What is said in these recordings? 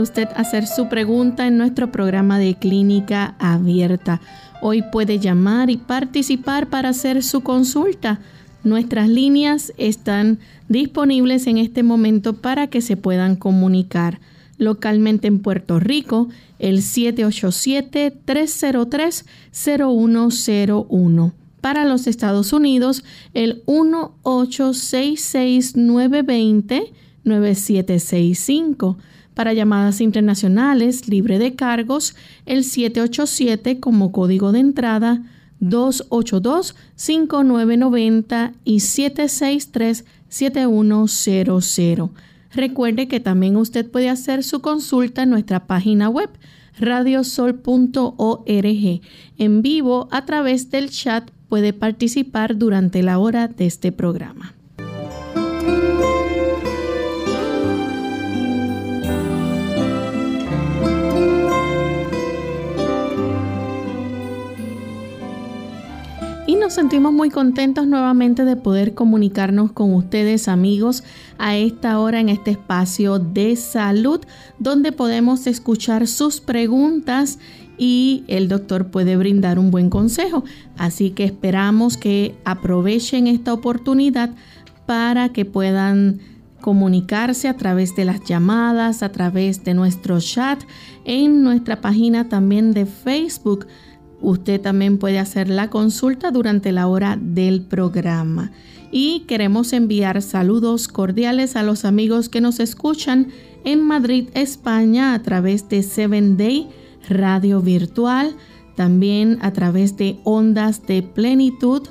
Usted hacer su pregunta en nuestro programa de clínica abierta. Hoy puede llamar y participar para hacer su consulta. Nuestras líneas están disponibles en este momento para que se puedan comunicar. Localmente en Puerto Rico, el 787-303-0101. Para los Estados Unidos, el 1-866-920-9765 para llamadas internacionales libre de cargos, el 787 como código de entrada 282-5990 y 763-7100. Recuerde que también usted puede hacer su consulta en nuestra página web radiosol.org. En vivo a través del chat puede participar durante la hora de este programa. Nos sentimos muy contentos nuevamente de poder comunicarnos con ustedes amigos a esta hora en este espacio de salud donde podemos escuchar sus preguntas y el doctor puede brindar un buen consejo. Así que esperamos que aprovechen esta oportunidad para que puedan comunicarse a través de las llamadas, a través de nuestro chat, en nuestra página también de Facebook Usted también puede hacer la consulta durante la hora del programa. Y queremos enviar saludos cordiales a los amigos que nos escuchan en Madrid, España, a través de Seven Day Radio Virtual, también a través de Ondas de Plenitud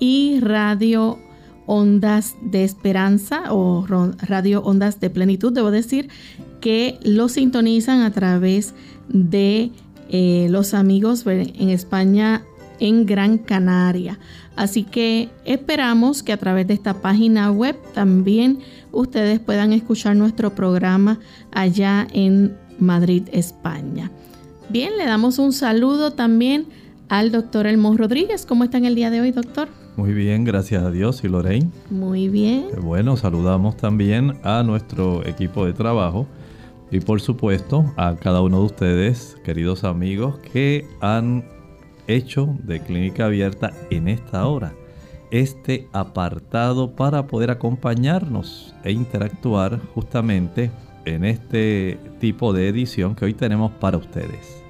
y Radio Ondas de Esperanza o Radio Ondas de Plenitud, debo decir, que lo sintonizan a través de eh, los amigos en España en Gran Canaria. Así que esperamos que a través de esta página web también ustedes puedan escuchar nuestro programa allá en Madrid, España. Bien, le damos un saludo también al doctor Elmo Rodríguez. ¿Cómo está en el día de hoy, doctor? Muy bien, gracias a Dios y Lorraine. Muy bien. Bueno, saludamos también a nuestro equipo de trabajo y por supuesto a cada uno de ustedes, queridos amigos, que han hecho de Clínica Abierta en esta hora este apartado para poder acompañarnos e interactuar justamente en este tipo de edición que hoy tenemos para ustedes.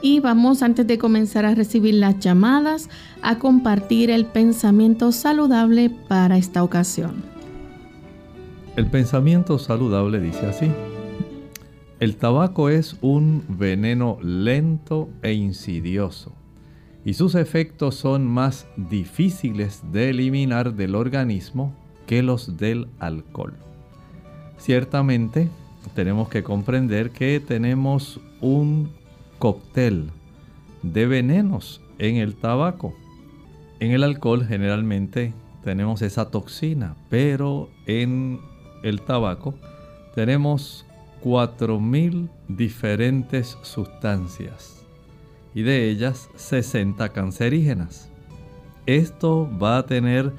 Y vamos antes de comenzar a recibir las llamadas a compartir el pensamiento saludable para esta ocasión. El pensamiento saludable dice así. El tabaco es un veneno lento e insidioso y sus efectos son más difíciles de eliminar del organismo que los del alcohol. Ciertamente tenemos que comprender que tenemos un cóctel de venenos en el tabaco. En el alcohol generalmente tenemos esa toxina, pero en el tabaco tenemos 4.000 diferentes sustancias y de ellas 60 cancerígenas. Esto va a tener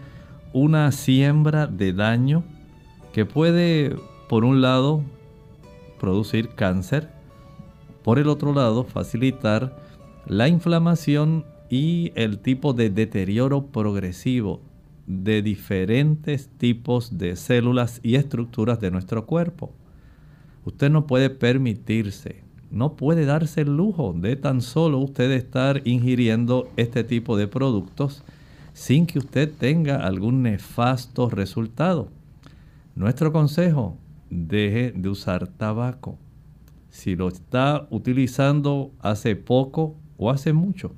una siembra de daño que puede, por un lado, producir cáncer, por el otro lado, facilitar la inflamación y el tipo de deterioro progresivo de diferentes tipos de células y estructuras de nuestro cuerpo. Usted no puede permitirse, no puede darse el lujo de tan solo usted estar ingiriendo este tipo de productos sin que usted tenga algún nefasto resultado. Nuestro consejo, deje de usar tabaco. Si lo está utilizando hace poco o hace mucho,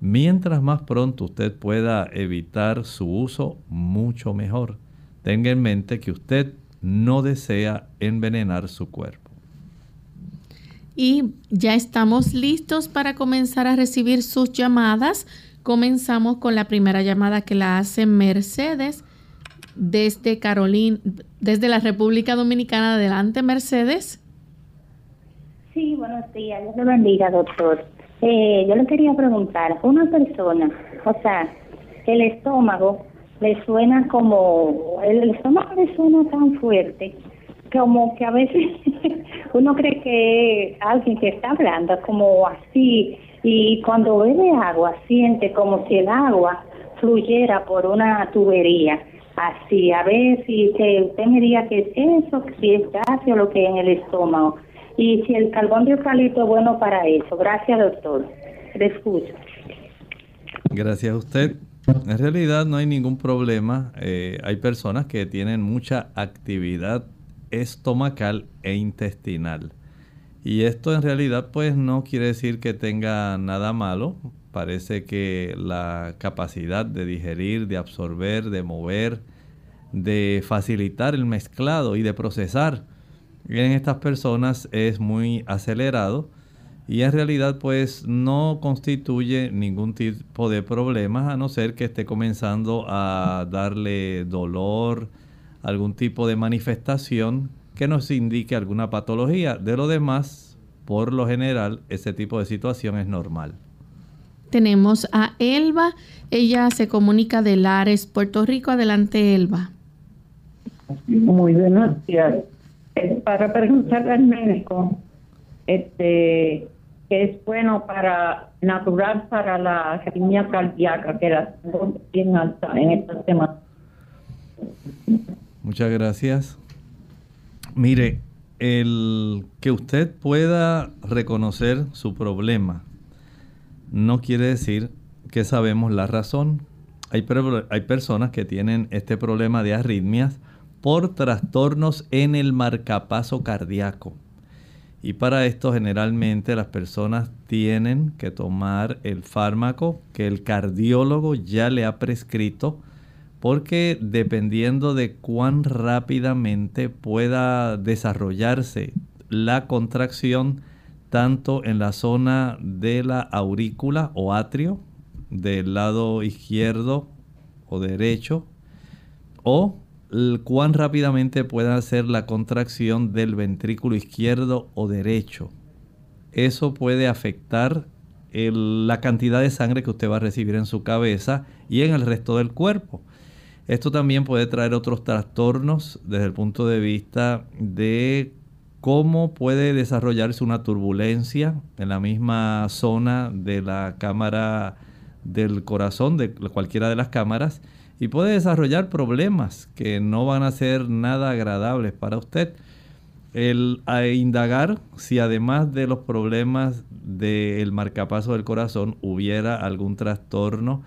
mientras más pronto usted pueda evitar su uso, mucho mejor. Tenga en mente que usted no desea envenenar su cuerpo. Y ya estamos listos para comenzar a recibir sus llamadas. Comenzamos con la primera llamada que la hace Mercedes desde Carolina, desde la República Dominicana. Adelante, Mercedes. Sí, buenos días. Dios le bendiga, doctor. Eh, yo le quería preguntar, una persona, o sea, el estómago le suena como, el estómago le suena tan fuerte como que a veces uno cree que alguien que está hablando como así y cuando bebe agua siente como si el agua fluyera por una tubería. Así a ver si que usted me diga que es eso si es gas o lo que en el estómago. Y si el carbón de eucalipto es bueno para eso. Gracias doctor. Le escucho. Gracias a usted en realidad no hay ningún problema eh, hay personas que tienen mucha actividad estomacal e intestinal y esto en realidad pues no quiere decir que tenga nada malo. Parece que la capacidad de digerir, de absorber, de mover, de facilitar el mezclado y de procesar en estas personas es muy acelerado y en realidad pues no constituye ningún tipo de problema a no ser que esté comenzando a darle dolor, algún tipo de manifestación que nos indique alguna patología. De lo demás, por lo general, ese tipo de situación es normal. Tenemos a Elba, ella se comunica de Lares, Puerto Rico. Adelante, Elba. Muy buenos días. para preguntarle al médico, este, que es bueno para natural para la arritmia cardíaca, que la tengo bien alta en estos temas. Muchas gracias. Mire, el que usted pueda reconocer su problema no quiere decir que sabemos la razón. Hay, hay, personas que tienen este problema de arritmias por trastornos en el marcapaso cardíaco. Y para esto generalmente las personas tienen que tomar el fármaco que el cardiólogo ya le ha prescrito porque dependiendo de cuán rápidamente pueda desarrollarse la contracción tanto en la zona de la aurícula o atrio del lado izquierdo o derecho o cuán rápidamente pueda hacer la contracción del ventrículo izquierdo o derecho. Eso puede afectar la cantidad de sangre que usted va a recibir en su cabeza y en el resto del cuerpo. Esto también puede traer otros trastornos desde el punto de vista de cómo puede desarrollarse una turbulencia en la misma zona de la cámara del corazón, de cualquiera de las cámaras, y puede desarrollar problemas que no van a ser nada agradables para usted. El indagar si además de los problemas del marcapaso del corazón hubiera algún trastorno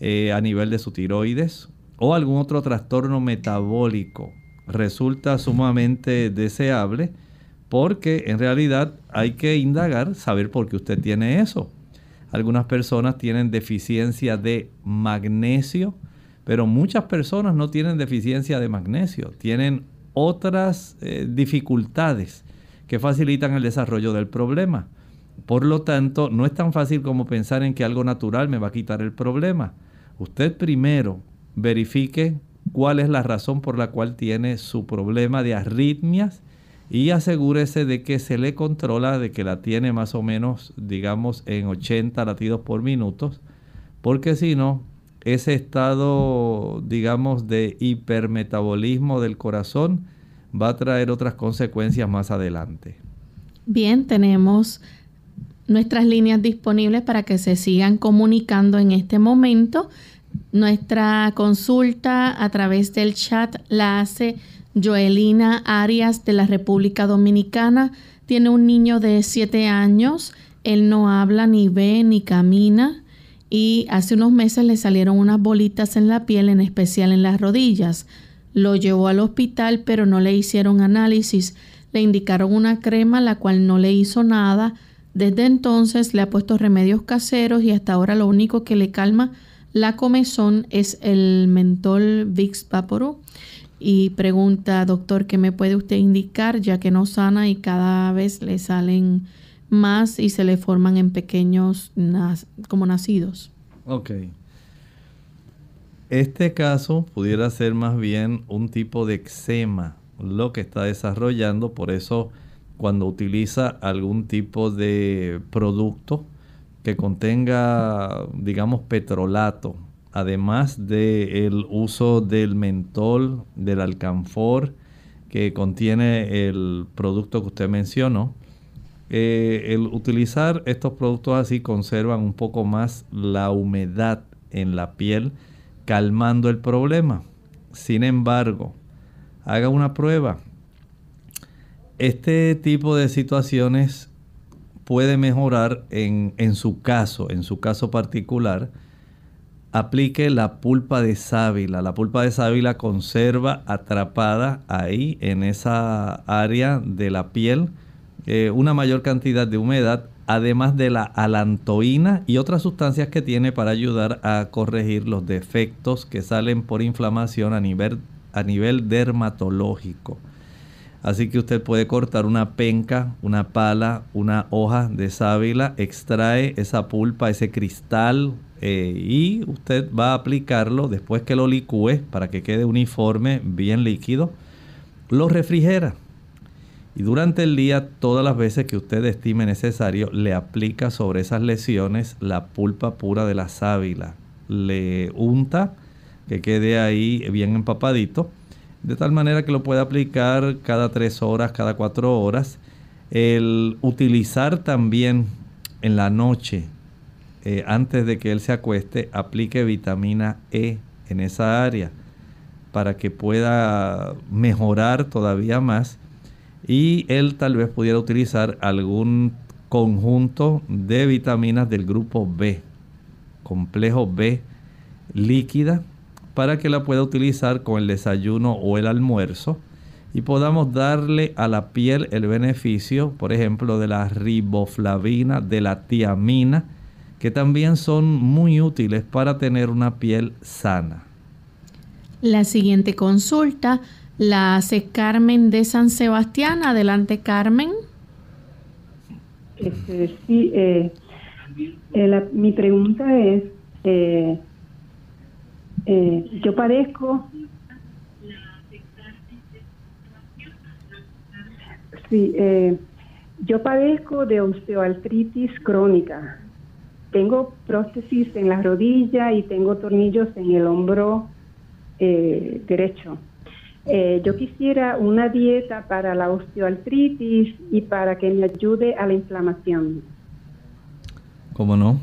eh, a nivel de su tiroides o algún otro trastorno metabólico resulta sumamente deseable porque en realidad hay que indagar, saber por qué usted tiene eso. Algunas personas tienen deficiencia de magnesio, pero muchas personas no tienen deficiencia de magnesio, tienen otras eh, dificultades que facilitan el desarrollo del problema. Por lo tanto, no es tan fácil como pensar en que algo natural me va a quitar el problema. Usted primero verifique cuál es la razón por la cual tiene su problema de arritmias y asegúrese de que se le controla, de que la tiene más o menos, digamos, en 80 latidos por minuto, porque si no, ese estado, digamos, de hipermetabolismo del corazón va a traer otras consecuencias más adelante. Bien, tenemos nuestras líneas disponibles para que se sigan comunicando en este momento. Nuestra consulta a través del chat la hace Joelina Arias de la República Dominicana. Tiene un niño de 7 años. Él no habla, ni ve, ni camina y hace unos meses le salieron unas bolitas en la piel, en especial en las rodillas. Lo llevó al hospital, pero no le hicieron análisis. Le indicaron una crema, la cual no le hizo nada. Desde entonces le ha puesto remedios caseros y hasta ahora lo único que le calma la comezón es el mentol Vicks Vaporub. Y pregunta, doctor, ¿qué me puede usted indicar ya que no sana y cada vez le salen más y se le forman en pequeños como nacidos. Ok. Este caso pudiera ser más bien un tipo de eczema lo que está desarrollando, por eso cuando utiliza algún tipo de producto que contenga, digamos, petrolato, además del uso del mentol, del alcanfor, que contiene el producto que usted mencionó, eh, el utilizar estos productos así conservan un poco más la humedad en la piel, calmando el problema. Sin embargo, haga una prueba. Este tipo de situaciones puede mejorar en, en su caso, en su caso particular. Aplique la pulpa de sábila. La pulpa de sábila conserva atrapada ahí en esa área de la piel eh, una mayor cantidad de humedad, además de la alantoína y otras sustancias que tiene para ayudar a corregir los defectos que salen por inflamación a nivel, a nivel dermatológico. Así que usted puede cortar una penca, una pala, una hoja de sábila, extrae esa pulpa, ese cristal eh, y usted va a aplicarlo después que lo licúe para que quede uniforme, bien líquido. Lo refrigera y durante el día, todas las veces que usted estime necesario, le aplica sobre esas lesiones la pulpa pura de la sábila. Le unta que quede ahí bien empapadito, de tal manera que lo puede aplicar cada tres horas, cada cuatro horas. El utilizar también en la noche, eh, antes de que él se acueste, aplique vitamina E en esa área para que pueda mejorar todavía más y él tal vez pudiera utilizar algún conjunto de vitaminas del grupo B, complejo B líquida, para que la pueda utilizar con el desayuno o el almuerzo y podamos darle a la piel el beneficio, por ejemplo, de la riboflavina, de la tiamina, que también son muy útiles para tener una piel sana. La siguiente consulta la hace Carmen de San Sebastián. Adelante, Carmen. Este, sí, eh, eh, mi pregunta es, eh, yo padezco... Sí, yo padezco de osteoartritis crónica. Tengo prótesis en la rodilla y tengo tornillos en el hombro derecho. Eh, yo quisiera una dieta para la osteoartritis y para que me ayude a la inflamación. ¿Cómo no?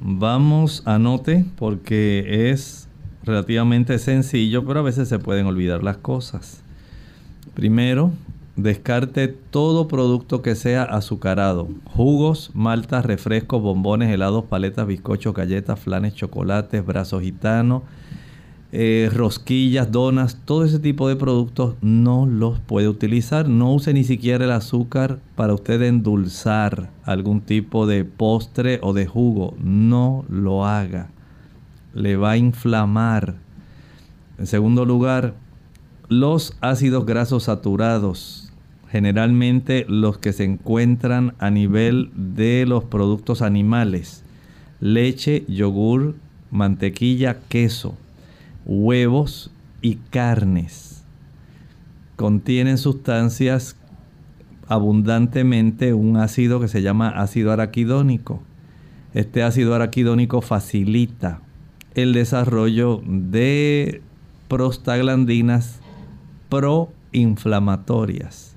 Vamos, anote, porque es relativamente sencillo, pero a veces se pueden olvidar las cosas. Primero, descarte todo producto que sea azucarado. Jugos, maltas, refrescos, bombones, helados, paletas, bizcochos, galletas, flanes, chocolates, brazos gitanos eh, rosquillas, donas, todo ese tipo de productos no los puede utilizar. No use ni siquiera el azúcar para usted endulzar algún tipo de postre o de jugo. No lo haga. Le va a inflamar. En segundo lugar, los ácidos grasos saturados. Generalmente los que se encuentran a nivel de los productos animales. Leche, yogur, mantequilla, queso huevos y carnes. Contienen sustancias abundantemente un ácido que se llama ácido araquidónico. Este ácido araquidónico facilita el desarrollo de prostaglandinas proinflamatorias.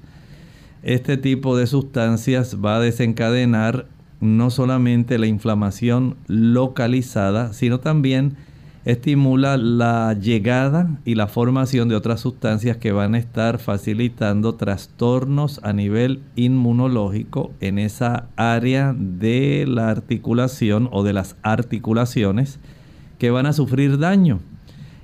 Este tipo de sustancias va a desencadenar no solamente la inflamación localizada, sino también estimula la llegada y la formación de otras sustancias que van a estar facilitando trastornos a nivel inmunológico en esa área de la articulación o de las articulaciones que van a sufrir daño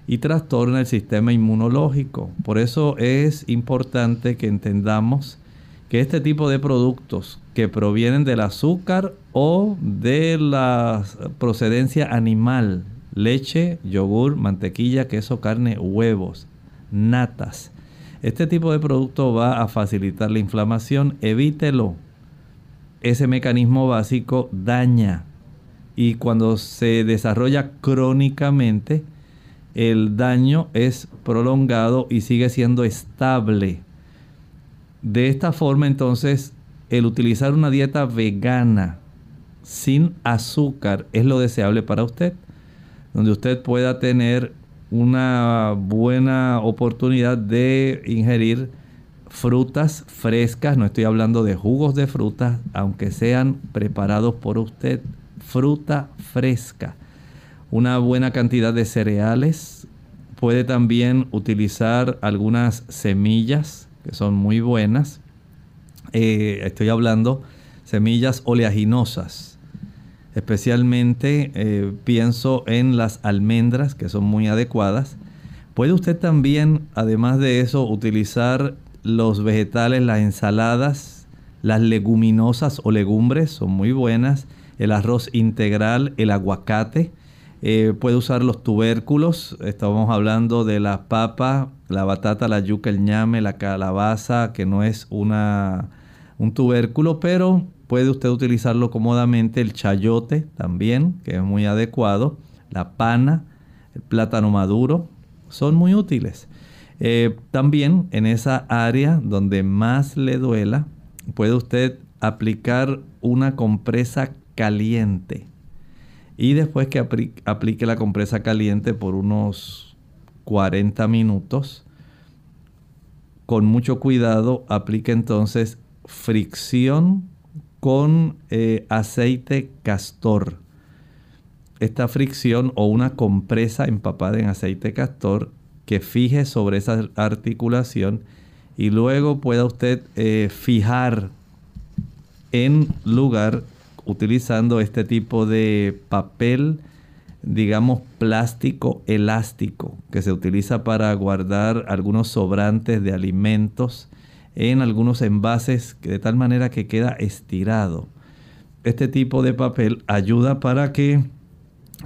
y trastorna el sistema inmunológico. Por eso es importante que entendamos que este tipo de productos que provienen del azúcar o de la procedencia animal, leche, yogur, mantequilla, queso, carne, huevos, natas. Este tipo de producto va a facilitar la inflamación, evítelo. Ese mecanismo básico daña y cuando se desarrolla crónicamente, el daño es prolongado y sigue siendo estable. De esta forma entonces, el utilizar una dieta vegana sin azúcar es lo deseable para usted donde usted pueda tener una buena oportunidad de ingerir frutas frescas, no estoy hablando de jugos de frutas, aunque sean preparados por usted, fruta fresca, una buena cantidad de cereales, puede también utilizar algunas semillas que son muy buenas, eh, estoy hablando semillas oleaginosas, especialmente eh, pienso en las almendras que son muy adecuadas. Puede usted también, además de eso, utilizar los vegetales, las ensaladas, las leguminosas o legumbres, son muy buenas. El arroz integral, el aguacate. Eh, puede usar los tubérculos. Estamos hablando de la papa, la batata, la yuca, el ñame, la calabaza, que no es una, un tubérculo, pero Puede usted utilizarlo cómodamente el chayote también, que es muy adecuado. La pana, el plátano maduro, son muy útiles. Eh, también en esa área donde más le duela, puede usted aplicar una compresa caliente. Y después que aplique la compresa caliente por unos 40 minutos, con mucho cuidado aplique entonces fricción con eh, aceite castor. Esta fricción o una compresa empapada en aceite castor que fije sobre esa articulación y luego pueda usted eh, fijar en lugar utilizando este tipo de papel digamos plástico elástico que se utiliza para guardar algunos sobrantes de alimentos en algunos envases de tal manera que queda estirado. Este tipo de papel ayuda para que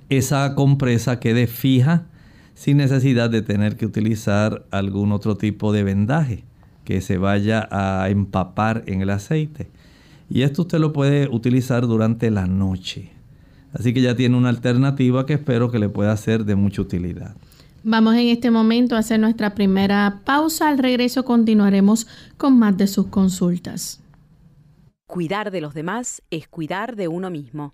esa compresa quede fija sin necesidad de tener que utilizar algún otro tipo de vendaje que se vaya a empapar en el aceite. Y esto usted lo puede utilizar durante la noche. Así que ya tiene una alternativa que espero que le pueda ser de mucha utilidad. Vamos en este momento a hacer nuestra primera pausa. Al regreso continuaremos con más de sus consultas. Cuidar de los demás es cuidar de uno mismo.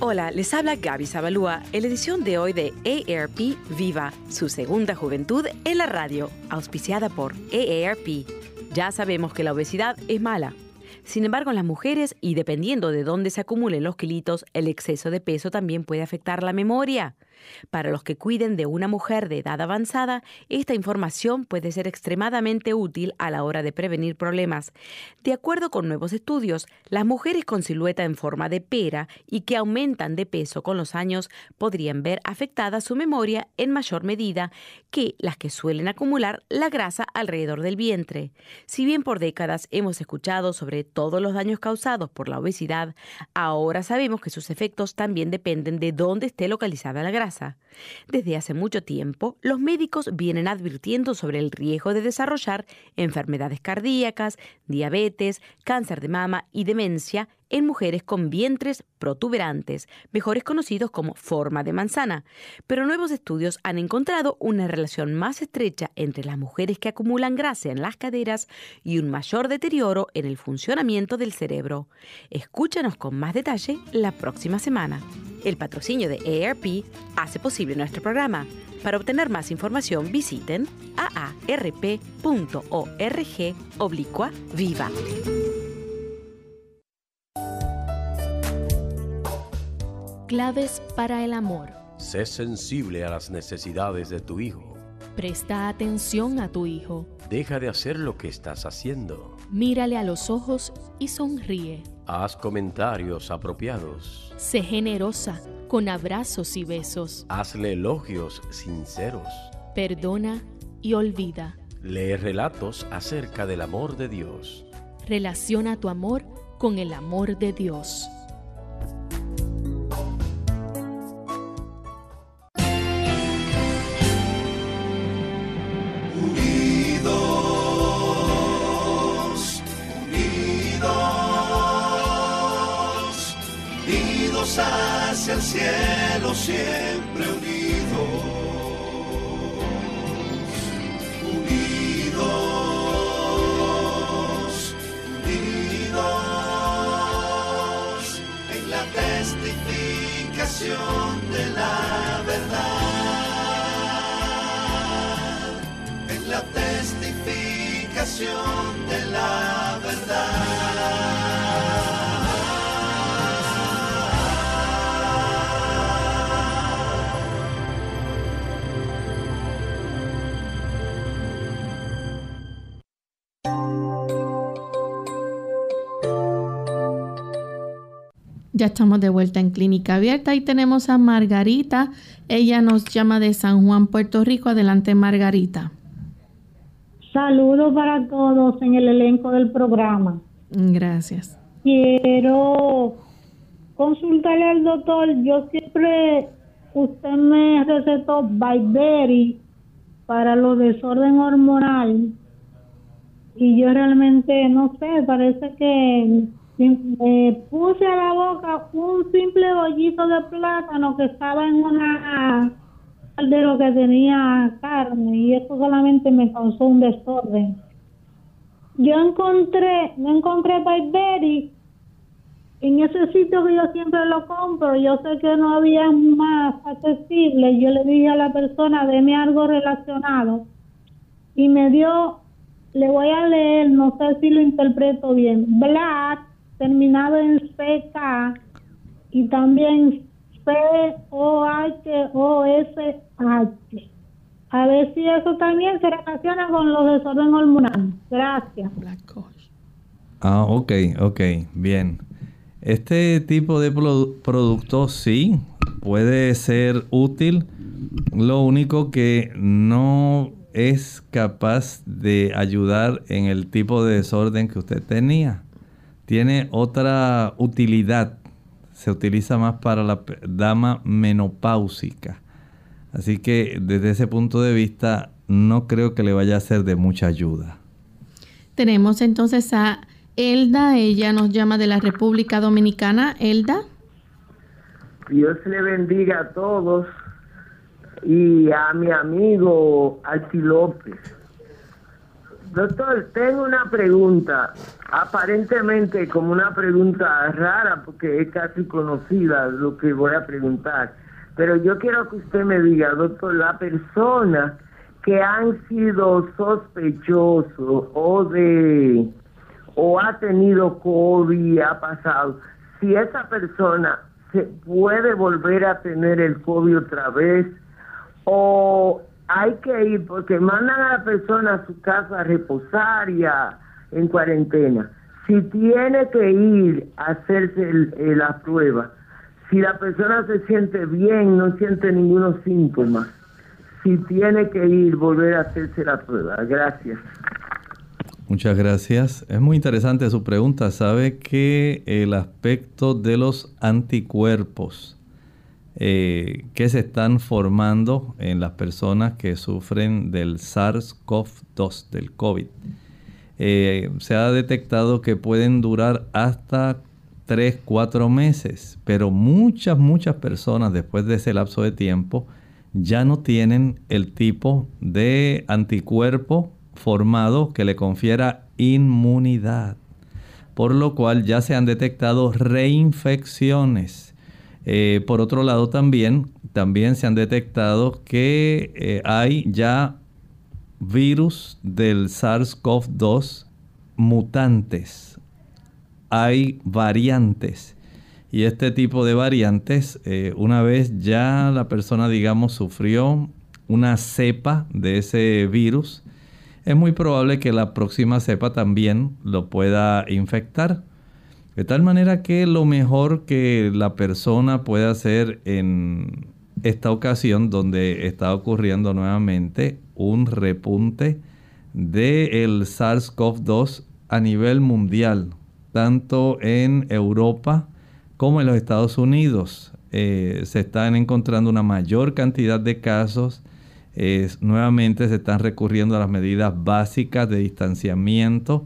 Hola, les habla Gaby Zabalúa en la edición de hoy de AARP Viva, su segunda juventud en la radio, auspiciada por AARP. Ya sabemos que la obesidad es mala. Sin embargo, en las mujeres, y dependiendo de dónde se acumulen los kilitos, el exceso de peso también puede afectar la memoria. Para los que cuiden de una mujer de edad avanzada, esta información puede ser extremadamente útil a la hora de prevenir problemas. De acuerdo con nuevos estudios, las mujeres con silueta en forma de pera y que aumentan de peso con los años podrían ver afectada su memoria en mayor medida que las que suelen acumular la grasa alrededor del vientre. Si bien por décadas hemos escuchado sobre todos los daños causados por la obesidad, ahora sabemos que sus efectos también dependen de dónde esté localizada la grasa. Desde hace mucho tiempo, los médicos vienen advirtiendo sobre el riesgo de desarrollar enfermedades cardíacas, diabetes, cáncer de mama y demencia en mujeres con vientres protuberantes, mejores conocidos como forma de manzana. Pero nuevos estudios han encontrado una relación más estrecha entre las mujeres que acumulan grasa en las caderas y un mayor deterioro en el funcionamiento del cerebro. Escúchanos con más detalle la próxima semana. El patrocinio de AARP hace posible nuestro programa. Para obtener más información visiten aarp.org oblicua viva. Claves para el amor. Sé sensible a las necesidades de tu hijo. Presta atención a tu hijo. Deja de hacer lo que estás haciendo. Mírale a los ojos y sonríe. Haz comentarios apropiados. Sé generosa con abrazos y besos. Hazle elogios sinceros. Perdona y olvida. Lee relatos acerca del amor de Dios. Relaciona tu amor con el amor de Dios. Estamos de vuelta en Clínica Abierta y tenemos a Margarita. Ella nos llama de San Juan, Puerto Rico. Adelante, Margarita. Saludos para todos en el elenco del programa. Gracias. Quiero consultarle al doctor. Yo siempre, usted me recetó Byberry para los desorden hormonal y yo realmente no sé, parece que me puse a la boca un simple bollito de plátano que estaba en una caldero que tenía carne y eso solamente me causó un desorden. Yo encontré, no encontré Byberry en ese sitio que yo siempre lo compro, yo sé que no había más accesible, yo le dije a la persona, deme algo relacionado y me dio, le voy a leer, no sé si lo interpreto bien, Black, terminado en CK y también C-O-H-O-S-H. A ver si eso también se relaciona con los desorden hormonal. Gracias. Ah, ok, ok, bien. Este tipo de produ- producto sí puede ser útil. Lo único que no es capaz de ayudar en el tipo de desorden que usted tenía. Tiene otra utilidad. Se utiliza más para la dama menopáusica. Así que desde ese punto de vista no creo que le vaya a ser de mucha ayuda. Tenemos entonces a Elda. Ella nos llama de la República Dominicana. Elda. Dios le bendiga a todos y a mi amigo Alci López. Doctor, tengo una pregunta, aparentemente como una pregunta rara porque es casi conocida lo que voy a preguntar, pero yo quiero que usted me diga, doctor, la persona que han sido sospechosos o de o ha tenido COVID, ha pasado, si esa persona se puede volver a tener el COVID otra vez o hay que ir porque mandan a la persona a su casa a reposar y a- en cuarentena. Si tiene que ir a hacerse el- eh, la prueba, si la persona se siente bien, no siente ningunos síntomas, si tiene que ir, volver a hacerse la prueba. Gracias. Muchas gracias. Es muy interesante su pregunta. Sabe que el aspecto de los anticuerpos eh, que se están formando en las personas que sufren del SARS-CoV-2, del COVID, eh, se ha detectado que pueden durar hasta 3, 4 meses, pero muchas, muchas personas después de ese lapso de tiempo ya no tienen el tipo de anticuerpo formado que le confiera inmunidad, por lo cual ya se han detectado reinfecciones. Eh, por otro lado también, también se han detectado que eh, hay ya virus del SARS-CoV-2 mutantes. Hay variantes. Y este tipo de variantes, eh, una vez ya la persona, digamos, sufrió una cepa de ese virus, es muy probable que la próxima cepa también lo pueda infectar. De tal manera que lo mejor que la persona puede hacer en esta ocasión donde está ocurriendo nuevamente un repunte del SARS-CoV-2 a nivel mundial, tanto en Europa como en los Estados Unidos. Eh, se están encontrando una mayor cantidad de casos. nuevamente se están recurriendo a las medidas básicas de distanciamiento,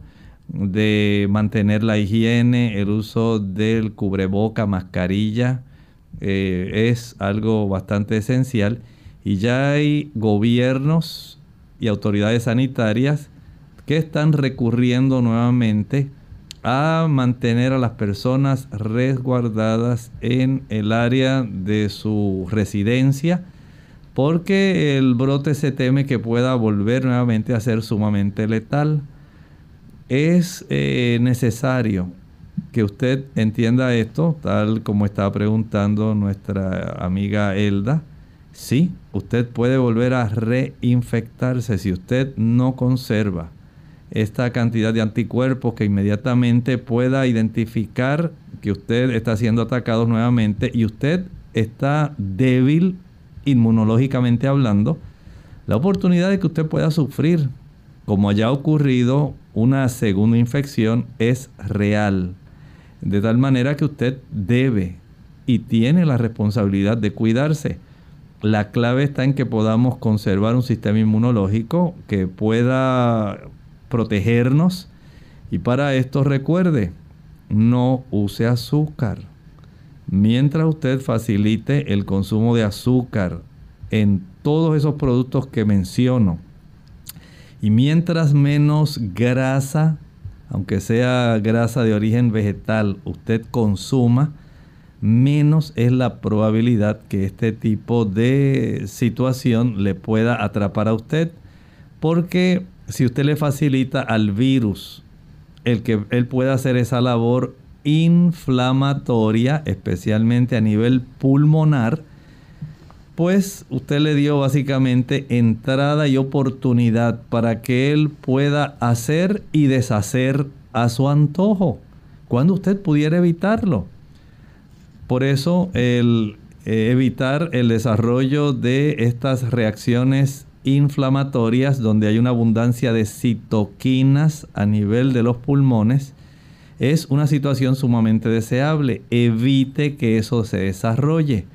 de mantener la higiene, el uso del cubreboca, mascarilla, eh, es algo bastante esencial. Y ya hay gobiernos y autoridades sanitarias que están recurriendo nuevamente a mantener a las personas resguardadas en el área de su residencia porque el brote se teme que pueda volver nuevamente a ser sumamente letal. Es eh, necesario que usted entienda esto, tal como estaba preguntando nuestra amiga Elda. Sí, usted puede volver a reinfectarse si usted no conserva esta cantidad de anticuerpos que inmediatamente pueda identificar que usted está siendo atacado nuevamente y usted está débil inmunológicamente hablando, la oportunidad de que usted pueda sufrir, como haya ocurrido, una segunda infección es real. De tal manera que usted debe y tiene la responsabilidad de cuidarse. La clave está en que podamos conservar un sistema inmunológico que pueda protegernos. Y para esto recuerde, no use azúcar. Mientras usted facilite el consumo de azúcar en todos esos productos que menciono, y mientras menos grasa, aunque sea grasa de origen vegetal, usted consuma, menos es la probabilidad que este tipo de situación le pueda atrapar a usted. Porque si usted le facilita al virus el que él pueda hacer esa labor inflamatoria, especialmente a nivel pulmonar, pues usted le dio básicamente entrada y oportunidad para que él pueda hacer y deshacer a su antojo, cuando usted pudiera evitarlo. Por eso el eh, evitar el desarrollo de estas reacciones inflamatorias donde hay una abundancia de citoquinas a nivel de los pulmones, es una situación sumamente deseable. Evite que eso se desarrolle.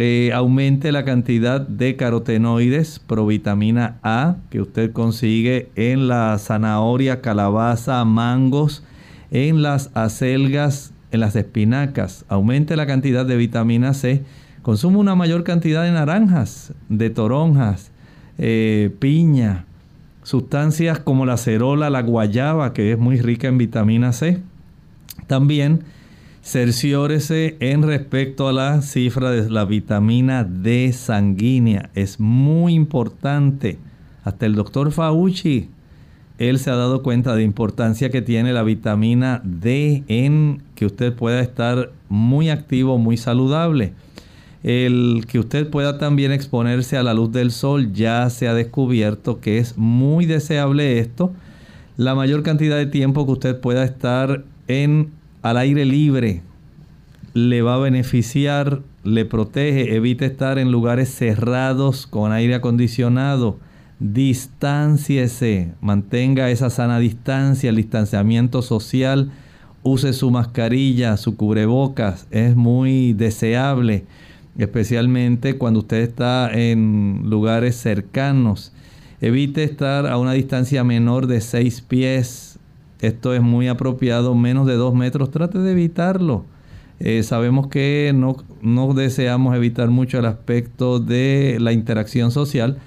Eh, aumente la cantidad de carotenoides, provitamina A, que usted consigue en la zanahoria, calabaza, mangos, en las acelgas, en las espinacas. Aumente la cantidad de vitamina C. Consume una mayor cantidad de naranjas, de toronjas, eh, piña, sustancias como la cerola, la guayaba, que es muy rica en vitamina C. También cerciórese en respecto a la cifra de la vitamina D sanguínea. Es muy importante. Hasta el doctor Fauci, él se ha dado cuenta de importancia que tiene la vitamina D en que usted pueda estar muy activo, muy saludable. El que usted pueda también exponerse a la luz del sol ya se ha descubierto que es muy deseable esto. La mayor cantidad de tiempo que usted pueda estar en al aire libre le va a beneficiar, le protege, evite estar en lugares cerrados con aire acondicionado. Distánciese, mantenga esa sana distancia, el distanciamiento social, use su mascarilla, su cubrebocas, es muy deseable especialmente cuando usted está en lugares cercanos. Evite estar a una distancia menor de 6 pies. Esto es muy apropiado, menos de 2 metros. Trate de evitarlo. Eh, sabemos que no, no deseamos evitar mucho el aspecto de la interacción social,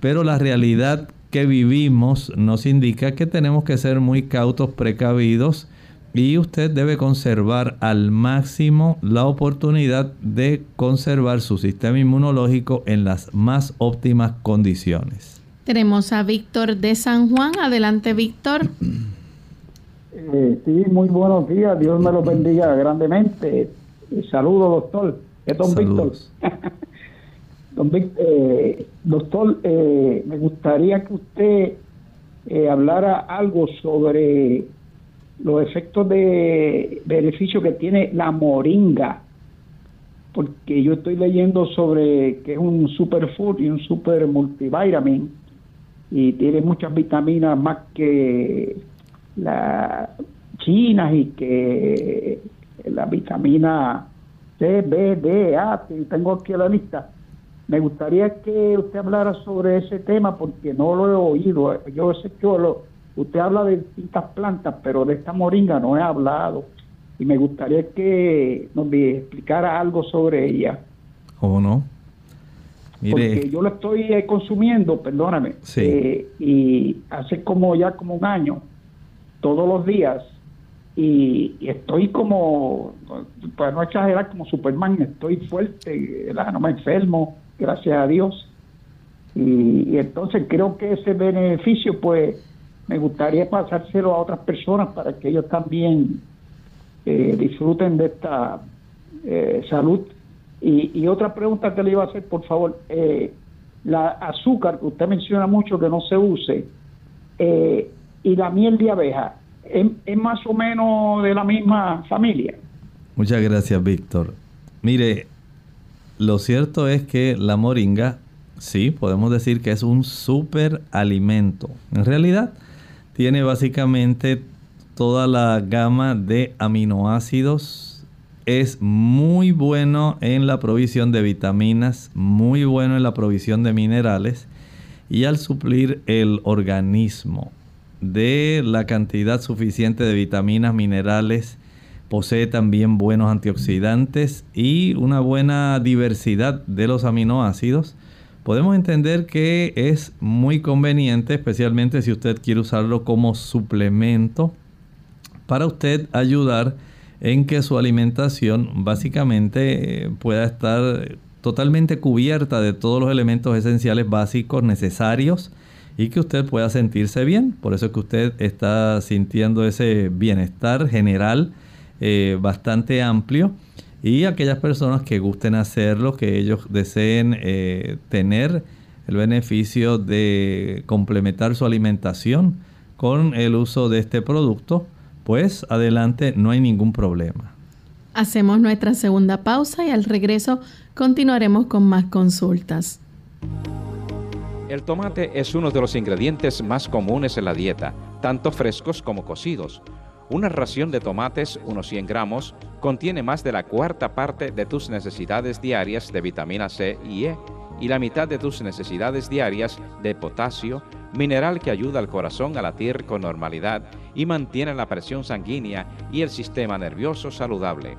pero la realidad que vivimos nos indica que tenemos que ser muy cautos, precavidos y usted debe conservar al máximo la oportunidad de conservar su sistema inmunológico en las más óptimas condiciones. Tenemos a Víctor de San Juan. Adelante, Víctor. Eh, sí, muy buenos días. Dios me lo bendiga grandemente. Saludos, doctor. Es don Víctor. don Víctor, eh, doctor, eh, me gustaría que usted hablara algo sobre los efectos de beneficio que tiene la moringa, porque yo estoy leyendo sobre que es un superfood y un super multivitamin y tiene muchas vitaminas más que las chinas y que la vitamina C, B, D, A, tengo aquí la lista. Me gustaría que usted hablara sobre ese tema porque no lo he oído. Yo sé que lo, Usted habla de distintas plantas, pero de esta moringa no he hablado. Y me gustaría que nos explicara algo sobre ella. ¿Cómo no? Porque yo lo estoy eh, consumiendo, perdóname. Sí. Eh, y hace como ya como un año, todos los días. Y, estoy como, para no exagerar, como Superman, estoy fuerte, no me enfermo, gracias a Dios. Y, y entonces creo que ese beneficio, pues, me gustaría pasárselo a otras personas para que ellos también eh, disfruten de esta eh, salud. Y, otra pregunta que le iba a hacer, por favor, eh, la azúcar que usted menciona mucho que no se use y la miel de abeja, ¿es, ¿es más o menos de la misma familia? Muchas gracias, Víctor. Mire, lo cierto es que la moringa, sí, podemos decir que es un super alimento. En realidad, tiene básicamente toda la gama de aminoácidos. Es muy bueno en la provisión de vitaminas, muy bueno en la provisión de minerales y al suplir el organismo de la cantidad suficiente de vitaminas, minerales, posee también buenos antioxidantes y una buena diversidad de los aminoácidos. Podemos entender que es muy conveniente, especialmente si usted quiere usarlo como suplemento, para usted ayudar en que su alimentación básicamente eh, pueda estar totalmente cubierta de todos los elementos esenciales básicos necesarios y que usted pueda sentirse bien. Por eso es que usted está sintiendo ese bienestar general eh, bastante amplio y aquellas personas que gusten hacerlo, que ellos deseen eh, tener el beneficio de complementar su alimentación con el uso de este producto, pues adelante, no hay ningún problema. Hacemos nuestra segunda pausa y al regreso continuaremos con más consultas. El tomate es uno de los ingredientes más comunes en la dieta, tanto frescos como cocidos. Una ración de tomates, unos 100 gramos, contiene más de la cuarta parte de tus necesidades diarias de vitamina C y E y la mitad de tus necesidades diarias de potasio, mineral que ayuda al corazón a latir con normalidad y mantiene la presión sanguínea y el sistema nervioso saludable.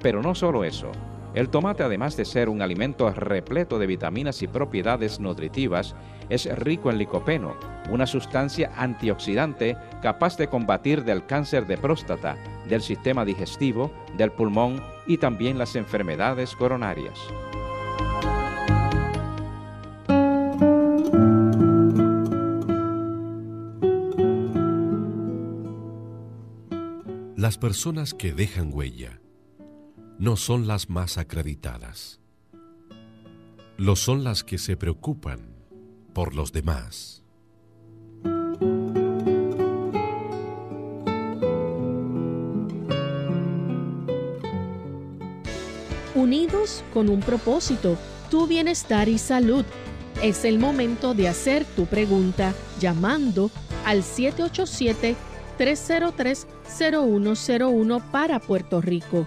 Pero no solo eso, el tomate, además de ser un alimento repleto de vitaminas y propiedades nutritivas, es rico en licopeno, una sustancia antioxidante capaz de combatir del cáncer de próstata, del sistema digestivo, del pulmón y también las enfermedades coronarias. Las personas que dejan huella no son las más acreditadas. Lo son las que se preocupan por los demás. Unidos con un propósito, tu bienestar y salud. Es el momento de hacer tu pregunta llamando al 787-303-0101 para Puerto Rico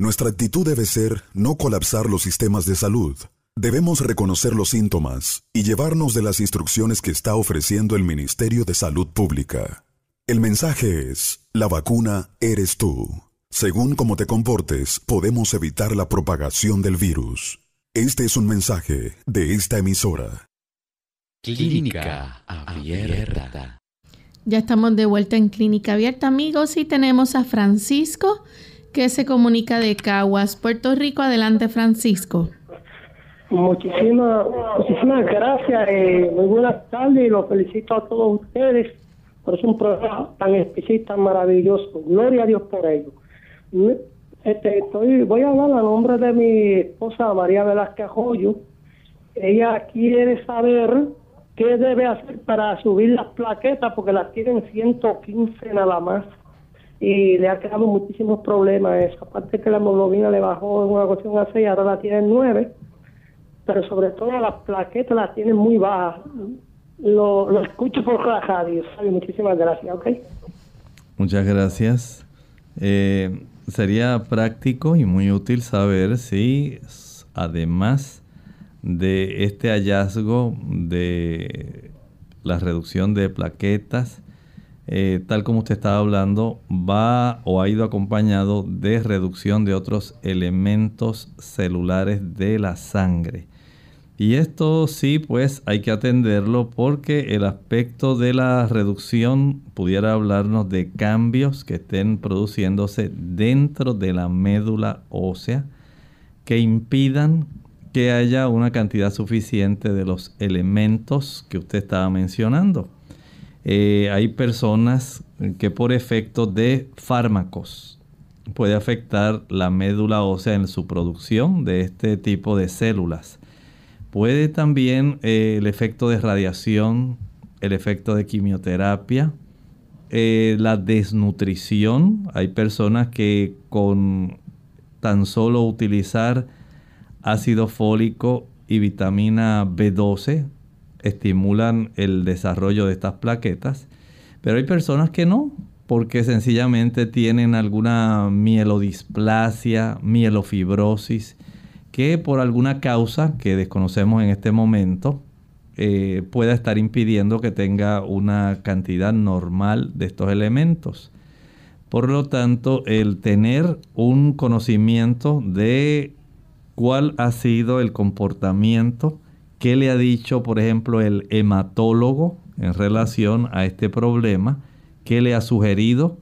Nuestra actitud debe ser no colapsar los sistemas de salud. Debemos reconocer los síntomas y llevarnos de las instrucciones que está ofreciendo el Ministerio de Salud Pública. El mensaje es, la vacuna eres tú. Según cómo te comportes, podemos evitar la propagación del virus. Este es un mensaje de esta emisora. Clínica Abierta. Ya estamos de vuelta en Clínica Abierta, amigos, y tenemos a Francisco que se comunica de Caguas, Puerto Rico. Adelante, Francisco. Muchísimas, muchísimas gracias. Eh, muy buenas tardes y los felicito a todos ustedes por un programa tan especial, tan maravilloso. Gloria a Dios por ello. Este, estoy, voy a hablar a nombre de mi esposa María Velázquez Joyo. Ella quiere saber qué debe hacer para subir las plaquetas porque las tienen 115 nada más y le ha creado muchísimos problemas eso. Aparte que la hemoglobina le bajó en una ocasión a 6, ahora la tiene 9, pero sobre todo las plaquetas las tiene muy bajas. Lo, lo escucho por la radio. Muchísimas gracias, ¿ok? Muchas gracias. Eh, sería práctico y muy útil saber si además de este hallazgo de la reducción de plaquetas, eh, tal como usted estaba hablando, va o ha ido acompañado de reducción de otros elementos celulares de la sangre. Y esto sí, pues hay que atenderlo porque el aspecto de la reducción pudiera hablarnos de cambios que estén produciéndose dentro de la médula ósea que impidan que haya una cantidad suficiente de los elementos que usted estaba mencionando. Eh, hay personas que por efecto de fármacos puede afectar la médula ósea en su producción de este tipo de células. Puede también eh, el efecto de radiación, el efecto de quimioterapia, eh, la desnutrición. Hay personas que con tan solo utilizar ácido fólico y vitamina B12 estimulan el desarrollo de estas plaquetas, pero hay personas que no, porque sencillamente tienen alguna mielodisplasia, mielofibrosis, que por alguna causa que desconocemos en este momento eh, pueda estar impidiendo que tenga una cantidad normal de estos elementos. Por lo tanto, el tener un conocimiento de cuál ha sido el comportamiento ¿Qué le ha dicho, por ejemplo, el hematólogo en relación a este problema? ¿Qué le ha sugerido?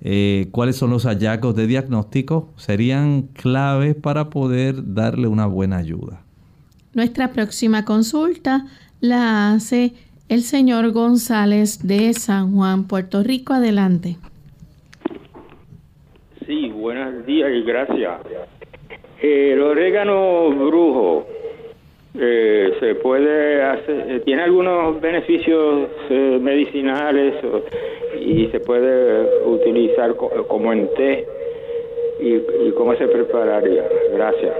Eh, ¿Cuáles son los hallazgos de diagnóstico? Serían claves para poder darle una buena ayuda. Nuestra próxima consulta la hace el señor González de San Juan, Puerto Rico. Adelante. Sí, buenos días y gracias. El orégano brujo eh, se puede hacer, eh, tiene algunos beneficios eh, medicinales y se puede utilizar como en té y, cómo se prepararía. Gracias.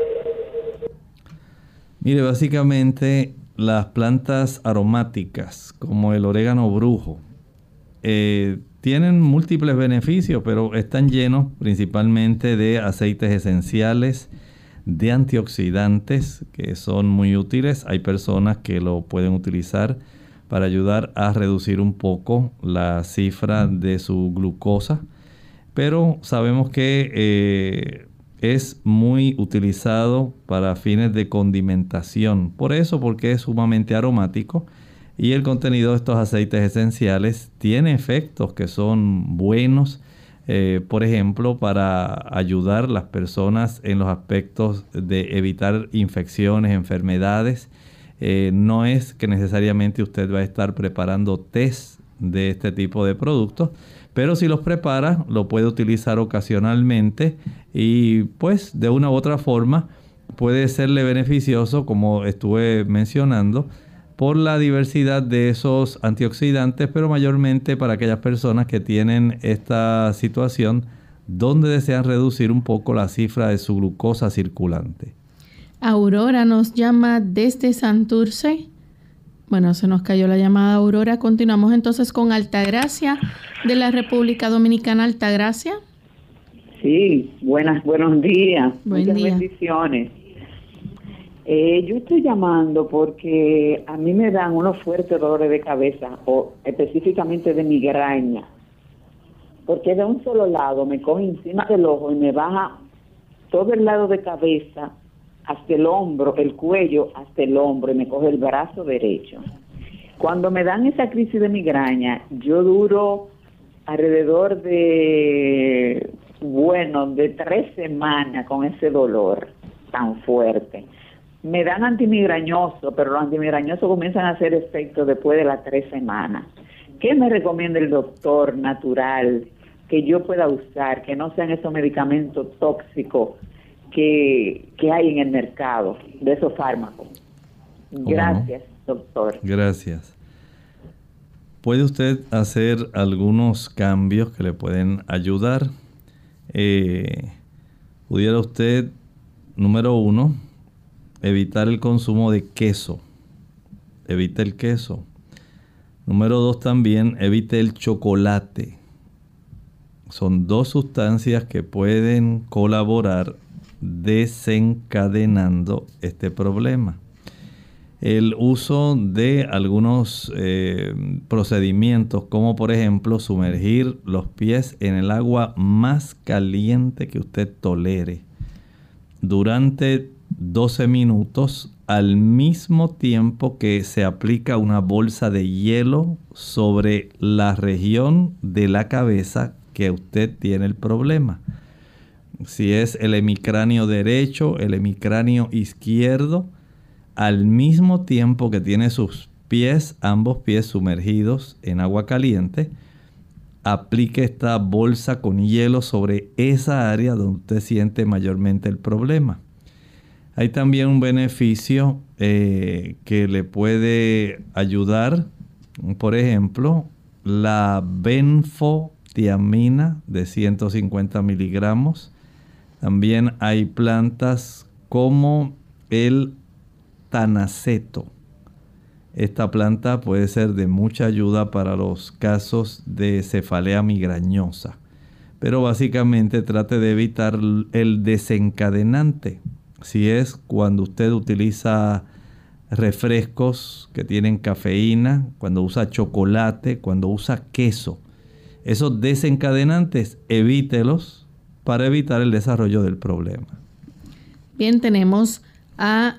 Mire, básicamente las plantas aromáticas como el orégano brujo tienen múltiples beneficios, pero están llenos principalmente de aceites esenciales, de antioxidantes que son muy útiles. Hay personas que lo pueden utilizar para ayudar a reducir un poco la cifra de su glucosa, pero sabemos que eh, es muy utilizado para fines de condimentación. Por eso, porque es sumamente aromático y el contenido de estos aceites esenciales tiene efectos que son buenos eh, por ejemplo, para ayudar a las personas en los aspectos de evitar infecciones, enfermedades. Eh, no es que necesariamente usted va a estar preparando test de este tipo de productos, pero si los prepara, lo puede utilizar ocasionalmente y pues de una u otra forma puede serle beneficioso, como estuve mencionando, por la diversidad de esos antioxidantes, pero mayormente para aquellas personas que tienen esta situación donde desean reducir un poco la cifra de su glucosa circulante. Aurora nos llama desde Santurce. Bueno, se nos cayó la llamada Aurora. Continuamos entonces con Altagracia de la República Dominicana. Altagracia. Sí, Sí, buenas, buenos días. Buen Muchas día. bendiciones. Eh, yo estoy llamando porque a mí me dan unos fuertes dolores de cabeza, o específicamente de migraña. Porque de un solo lado me coge encima del ojo y me baja todo el lado de cabeza hasta el hombro, el cuello hasta el hombro y me coge el brazo derecho. Cuando me dan esa crisis de migraña, yo duro alrededor de, bueno, de tres semanas con ese dolor tan fuerte. Me dan antimigrañoso, pero los antimigrañosos comienzan a hacer efecto después de las tres semanas. ¿Qué me recomienda el doctor natural que yo pueda usar, que no sean esos medicamentos tóxicos que, que hay en el mercado de esos fármacos? Gracias, doctor. Gracias. Puede usted hacer algunos cambios que le pueden ayudar. Eh, pudiera usted, número uno, evitar el consumo de queso. Evite el queso. Número dos también, evite el chocolate. Son dos sustancias que pueden colaborar desencadenando este problema. El uso de algunos eh, procedimientos como por ejemplo sumergir los pies en el agua más caliente que usted tolere durante 12 minutos al mismo tiempo que se aplica una bolsa de hielo sobre la región de la cabeza que usted tiene el problema. Si es el hemicráneo derecho, el hemicráneo izquierdo, al mismo tiempo que tiene sus pies, ambos pies sumergidos en agua caliente, aplique esta bolsa con hielo sobre esa área donde usted siente mayormente el problema. Hay también un beneficio eh, que le puede ayudar, por ejemplo, la benfotiamina de 150 miligramos. También hay plantas como el tanaceto. Esta planta puede ser de mucha ayuda para los casos de cefalea migrañosa. Pero básicamente trate de evitar el desencadenante. Si es cuando usted utiliza refrescos que tienen cafeína, cuando usa chocolate, cuando usa queso. Esos desencadenantes, evítelos para evitar el desarrollo del problema. Bien, tenemos a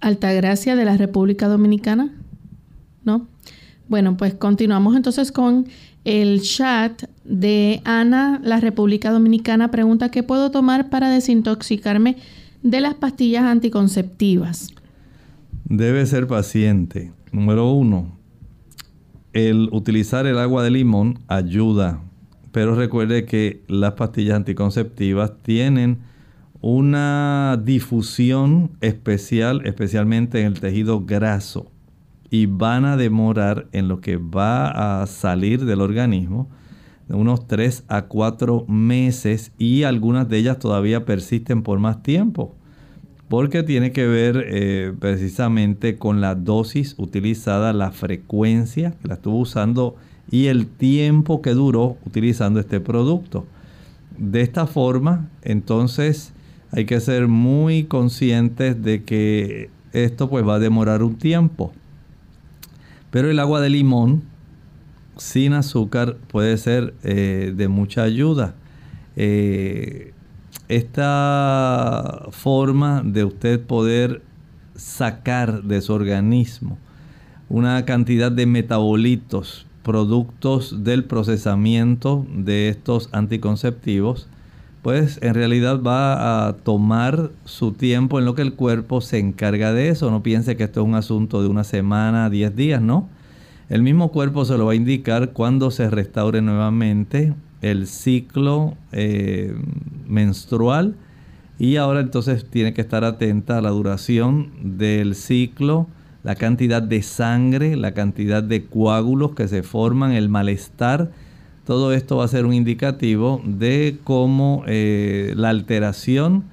Altagracia de la República Dominicana. ¿No? Bueno, pues continuamos entonces con el chat de Ana, la República Dominicana. Pregunta, ¿qué puedo tomar para desintoxicarme de las pastillas anticonceptivas? Debe ser paciente. Número uno, el utilizar el agua de limón ayuda, pero recuerde que las pastillas anticonceptivas tienen una difusión especial, especialmente en el tejido graso, y van a demorar en lo que va a salir del organismo de unos 3 a 4 meses y algunas de ellas todavía persisten por más tiempo, porque tiene que ver eh, precisamente con la dosis utilizada, la frecuencia que la estuvo usando y el tiempo que duró utilizando este producto. De esta forma, entonces, hay que ser muy conscientes de que esto pues va a demorar un tiempo. Pero el agua de limón sin azúcar puede ser eh, de mucha ayuda. Eh, esta forma de usted poder sacar de su organismo una cantidad de metabolitos, productos del procesamiento de estos anticonceptivos, pues en realidad va a tomar su tiempo en lo que el cuerpo se encarga de eso. No piense que esto es un asunto de una semana, 10 días, ¿no? El mismo cuerpo se lo va a indicar cuando se restaure nuevamente el ciclo eh, menstrual y ahora entonces tiene que estar atenta a la duración del ciclo, la cantidad de sangre, la cantidad de coágulos que se forman, el malestar. Todo esto va a ser un indicativo de cómo eh, la alteración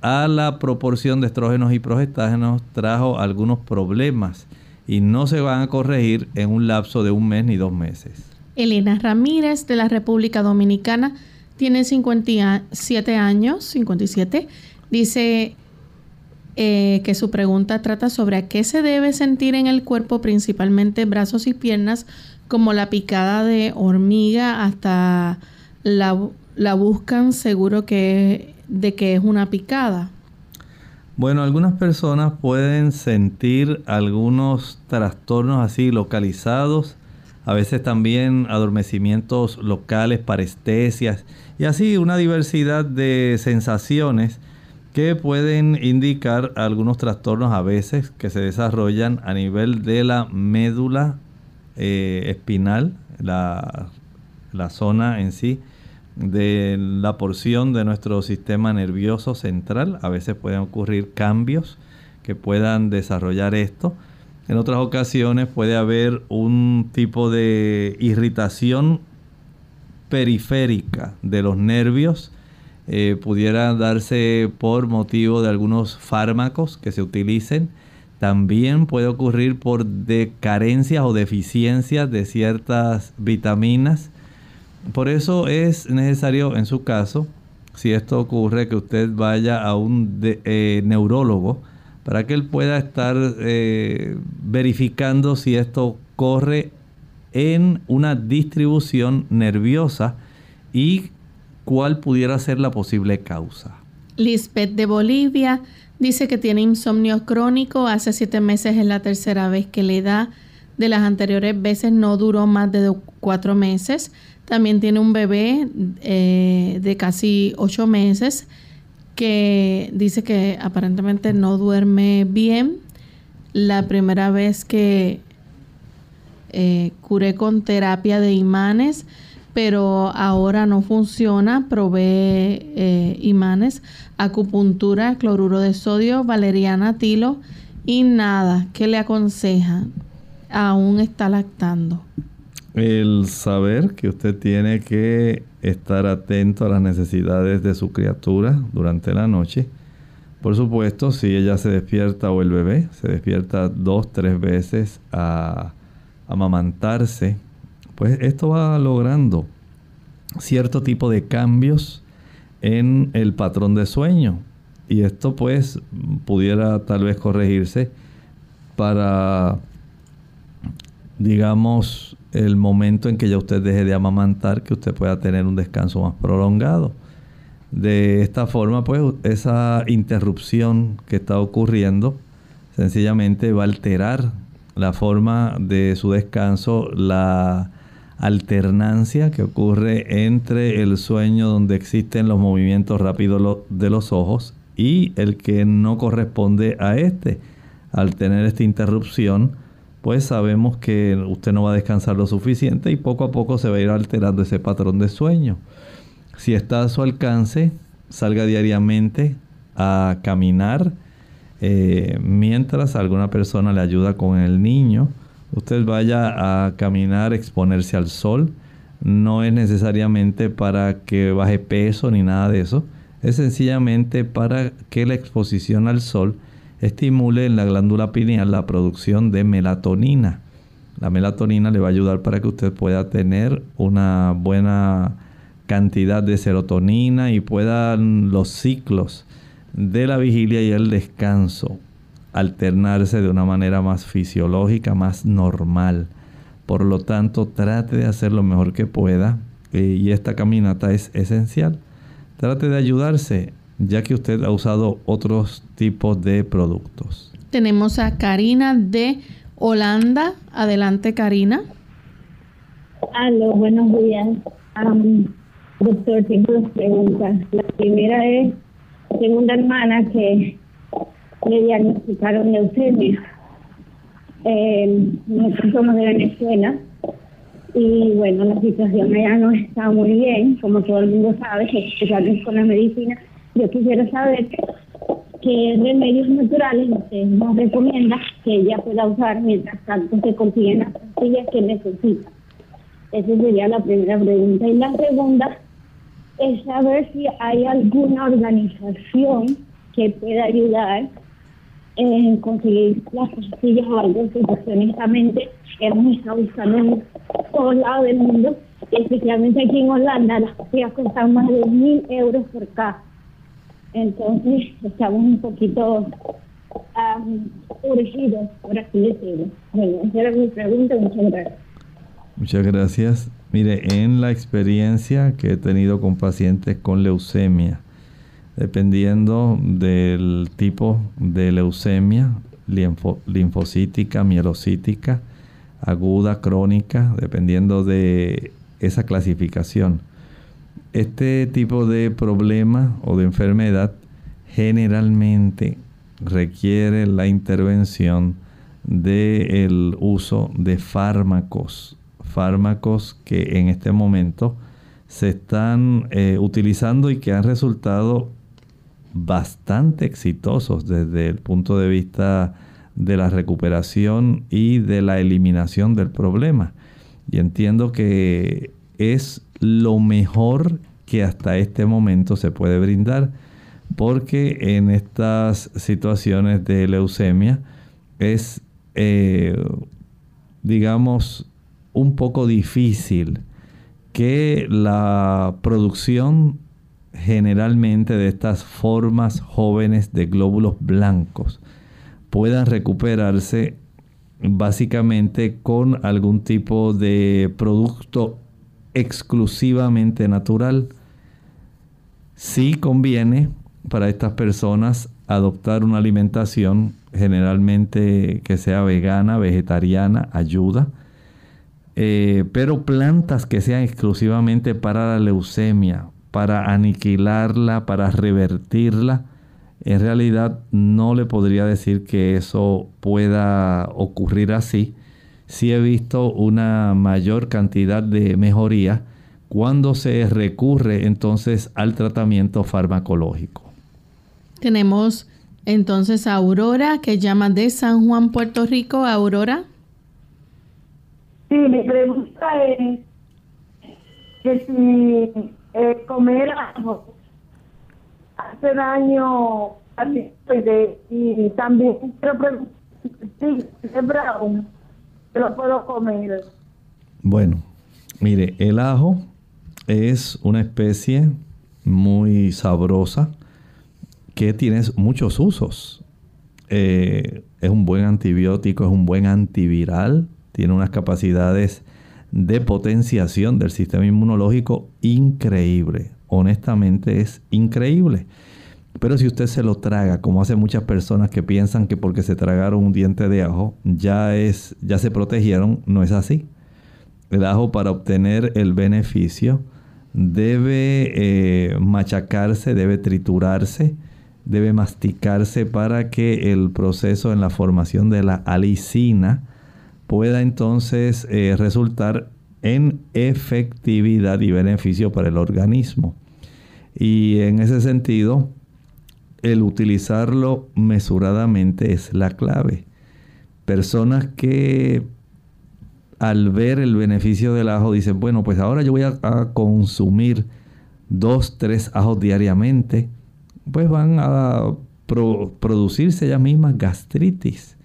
a la proporción de estrógenos y progestágenos trajo algunos problemas y no se van a corregir en un lapso de un mes ni dos meses. Elena Ramírez de la República Dominicana tiene 57 años, 57. Dice eh, que su pregunta trata sobre a qué se debe sentir en el cuerpo, principalmente brazos y piernas, como la picada de hormiga, hasta la, la buscan seguro que de que es una picada. Bueno, algunas personas pueden sentir algunos trastornos así localizados, a veces también adormecimientos locales, parestesias y así una diversidad de sensaciones que pueden indicar algunos trastornos a veces que se desarrollan a nivel de la médula eh, espinal, la, la zona en sí de la porción de nuestro sistema nervioso central. A veces pueden ocurrir cambios que puedan desarrollar esto. En otras ocasiones puede haber un tipo de irritación periférica de los nervios. Eh, pudiera darse por motivo de algunos fármacos que se utilicen. También puede ocurrir por de carencias o deficiencias de ciertas vitaminas por eso es necesario en su caso, si esto ocurre, que usted vaya a un eh, neurólogo para que él pueda estar eh, verificando si esto corre en una distribución nerviosa y cuál pudiera ser la posible causa. Lisbeth de Bolivia dice que tiene insomnio crónico, hace siete meses es la tercera vez que le da, de las anteriores veces no duró más de cuatro meses, también tiene un bebé eh, de casi ocho meses que dice que aparentemente no duerme bien. La primera vez que eh, curé con terapia de imanes, pero ahora no funciona. Probé eh, imanes, acupuntura, cloruro de sodio, valeriana, tilo y nada. ¿Qué le aconseja? Aún está lactando el saber que usted tiene que estar atento a las necesidades de su criatura durante la noche. Por supuesto, si ella se despierta o el bebé se despierta dos, tres veces a amamantarse, pues esto va logrando cierto tipo de cambios en el patrón de sueño. Y esto pues pudiera tal vez corregirse para, digamos, el momento en que ya usted deje de amamantar, que usted pueda tener un descanso más prolongado. De esta forma, pues esa interrupción que está ocurriendo sencillamente va a alterar la forma de su descanso, la alternancia que ocurre entre el sueño donde existen los movimientos rápidos de los ojos y el que no corresponde a este. Al tener esta interrupción, pues sabemos que usted no va a descansar lo suficiente y poco a poco se va a ir alterando ese patrón de sueño. Si está a su alcance, salga diariamente a caminar eh, mientras alguna persona le ayuda con el niño. Usted vaya a caminar, exponerse al sol. No es necesariamente para que baje peso ni nada de eso. Es sencillamente para que la exposición al sol estimule en la glándula pineal la producción de melatonina. La melatonina le va a ayudar para que usted pueda tener una buena cantidad de serotonina y puedan los ciclos de la vigilia y el descanso alternarse de una manera más fisiológica, más normal. Por lo tanto, trate de hacer lo mejor que pueda eh, y esta caminata es esencial. Trate de ayudarse ya que usted ha usado otros tipos de productos. Tenemos a Karina de Holanda. Adelante, Karina. Aló, buenos días. doctor, tengo dos preguntas. La primera es, tengo una hermana que le diagnosticaron leucemia. Eh, nosotros somos de Venezuela y bueno, la situación allá no está muy bien, como todo el mundo sabe, especialmente con la medicina yo quisiera saber qué remedios naturales usted nos recomienda que ella pueda usar mientras tanto se consiguen las pastillas que necesita. Esa sería la primera pregunta. Y la segunda es saber si hay alguna organización que pueda ayudar en conseguir las pastillas o algo que honestamente hemos estado buscando en todos lados del mundo especialmente aquí en Holanda, las pastillas costan más de mil euros por caja. Entonces, estamos un poquito urgidos, por así decirlo. Bueno, esa era mi pregunta. Muchas gracias. Muchas gracias. Mire, en la experiencia que he tenido con pacientes con leucemia, dependiendo del tipo de leucemia, linfocítica, mielocítica, aguda, crónica, dependiendo de esa clasificación. Este tipo de problema o de enfermedad generalmente requiere la intervención del uso de fármacos, fármacos que en este momento se están eh, utilizando y que han resultado bastante exitosos desde el punto de vista de la recuperación y de la eliminación del problema. Y entiendo que es lo mejor que hasta este momento se puede brindar, porque en estas situaciones de leucemia es, eh, digamos, un poco difícil que la producción generalmente de estas formas jóvenes de glóbulos blancos puedan recuperarse básicamente con algún tipo de producto exclusivamente natural. Sí conviene para estas personas adoptar una alimentación generalmente que sea vegana, vegetariana, ayuda. Eh, pero plantas que sean exclusivamente para la leucemia, para aniquilarla, para revertirla, en realidad no le podría decir que eso pueda ocurrir así. Sí he visto una mayor cantidad de mejoría cuando se recurre entonces al tratamiento farmacológico. Tenemos entonces a Aurora que llama de San Juan, Puerto Rico. Aurora. Sí, mi pregunta es que si eh, comer algo hace daño a mi y también quiero preguntar brown, lo puedo comer. Bueno, mire, el ajo es una especie muy sabrosa que tiene muchos usos. Eh, es un buen antibiótico, es un buen antiviral, tiene unas capacidades de potenciación del sistema inmunológico increíble. Honestamente es increíble. Pero si usted se lo traga, como hace muchas personas que piensan que porque se tragaron un diente de ajo ya es ya se protegieron, no es así. El ajo para obtener el beneficio debe eh, machacarse, debe triturarse debe masticarse para que el proceso en la formación de la alicina pueda entonces eh, resultar en efectividad y beneficio para el organismo. Y en ese sentido, el utilizarlo mesuradamente es la clave. Personas que al ver el beneficio del ajo dicen, bueno, pues ahora yo voy a, a consumir dos, tres ajos diariamente pues van a producirse ellas mismas gastritis.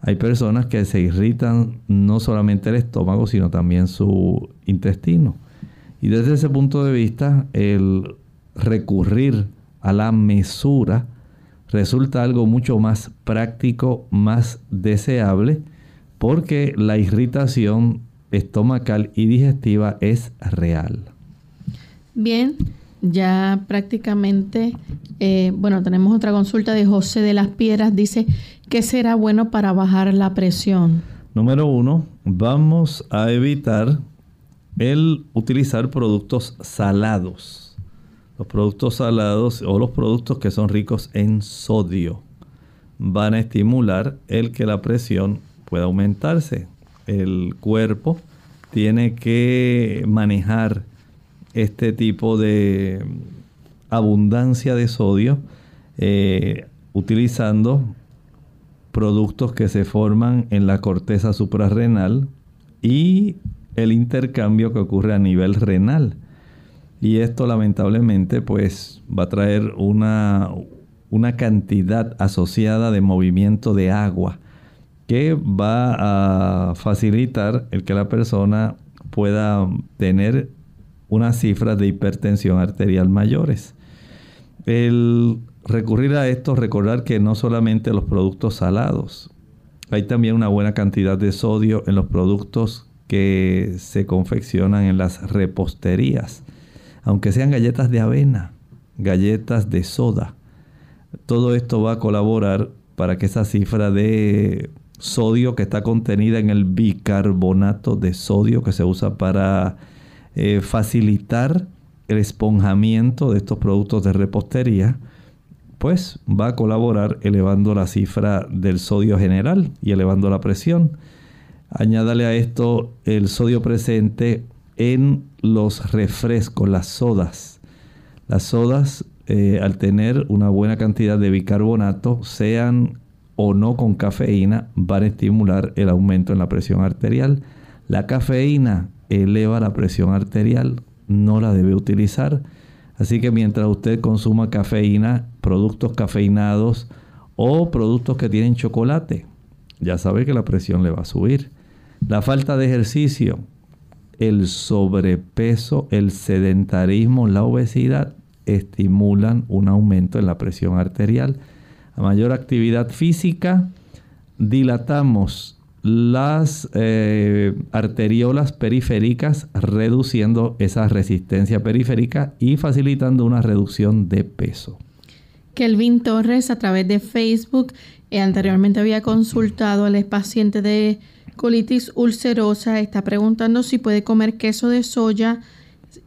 Hay personas que se irritan no solamente el estómago, sino también su intestino. Y desde ese punto de vista, el recurrir a la mesura resulta algo mucho más práctico, más deseable, porque la irritación estomacal y digestiva es real. Bien, ya prácticamente, eh, bueno, tenemos otra consulta de José de las Piedras. Dice, ¿qué será bueno para bajar la presión? Número uno, vamos a evitar el utilizar productos salados. Los productos salados o los productos que son ricos en sodio van a estimular el que la presión pueda aumentarse. El cuerpo tiene que manejar este tipo de abundancia de sodio eh, utilizando productos que se forman en la corteza suprarrenal y el intercambio que ocurre a nivel renal. Y esto lamentablemente pues va a traer una, una cantidad asociada de movimiento de agua que va a facilitar el que la persona pueda tener unas cifras de hipertensión arterial mayores. El recurrir a esto, recordar que no solamente los productos salados, hay también una buena cantidad de sodio en los productos que se confeccionan en las reposterías, aunque sean galletas de avena, galletas de soda. Todo esto va a colaborar para que esa cifra de sodio que está contenida en el bicarbonato de sodio que se usa para eh, facilitar el esponjamiento de estos productos de repostería, pues va a colaborar elevando la cifra del sodio general y elevando la presión. Añádale a esto el sodio presente en los refrescos, las sodas. Las sodas, eh, al tener una buena cantidad de bicarbonato, sean o no con cafeína, van a estimular el aumento en la presión arterial. La cafeína eleva la presión arterial, no la debe utilizar. Así que mientras usted consuma cafeína, productos cafeinados o productos que tienen chocolate, ya sabe que la presión le va a subir. La falta de ejercicio, el sobrepeso, el sedentarismo, la obesidad estimulan un aumento en la presión arterial. A mayor actividad física, dilatamos las eh, arteriolas periféricas, reduciendo esa resistencia periférica y facilitando una reducción de peso. Kelvin Torres a través de Facebook eh, anteriormente había consultado al paciente de colitis ulcerosa. Está preguntando si puede comer queso de soya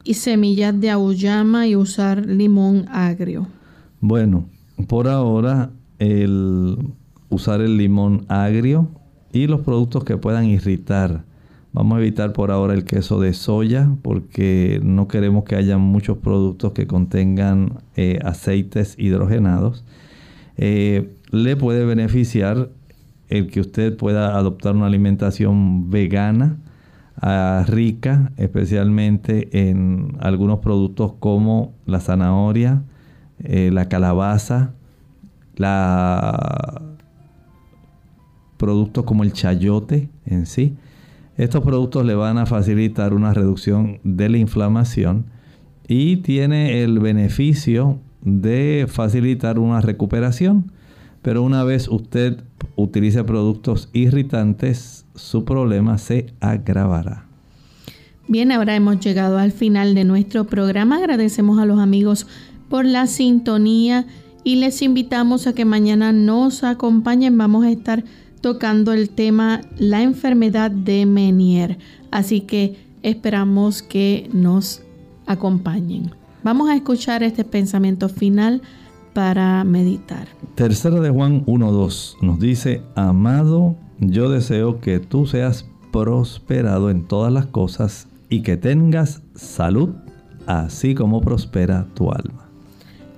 y semillas de auyama y usar limón agrio. Bueno, por ahora el usar el limón agrio y los productos que puedan irritar. Vamos a evitar por ahora el queso de soya porque no queremos que haya muchos productos que contengan eh, aceites hidrogenados. Eh, le puede beneficiar el que usted pueda adoptar una alimentación vegana, ah, rica, especialmente en algunos productos como la zanahoria, eh, la calabaza, la productos como el chayote en sí. Estos productos le van a facilitar una reducción de la inflamación y tiene el beneficio de facilitar una recuperación. Pero una vez usted utilice productos irritantes, su problema se agravará. Bien, ahora hemos llegado al final de nuestro programa. Agradecemos a los amigos por la sintonía y les invitamos a que mañana nos acompañen. Vamos a estar tocando el tema la enfermedad de Menier. Así que esperamos que nos acompañen. Vamos a escuchar este pensamiento final para meditar. Tercera de Juan 1.2 nos dice, amado, yo deseo que tú seas prosperado en todas las cosas y que tengas salud, así como prospera tu alma.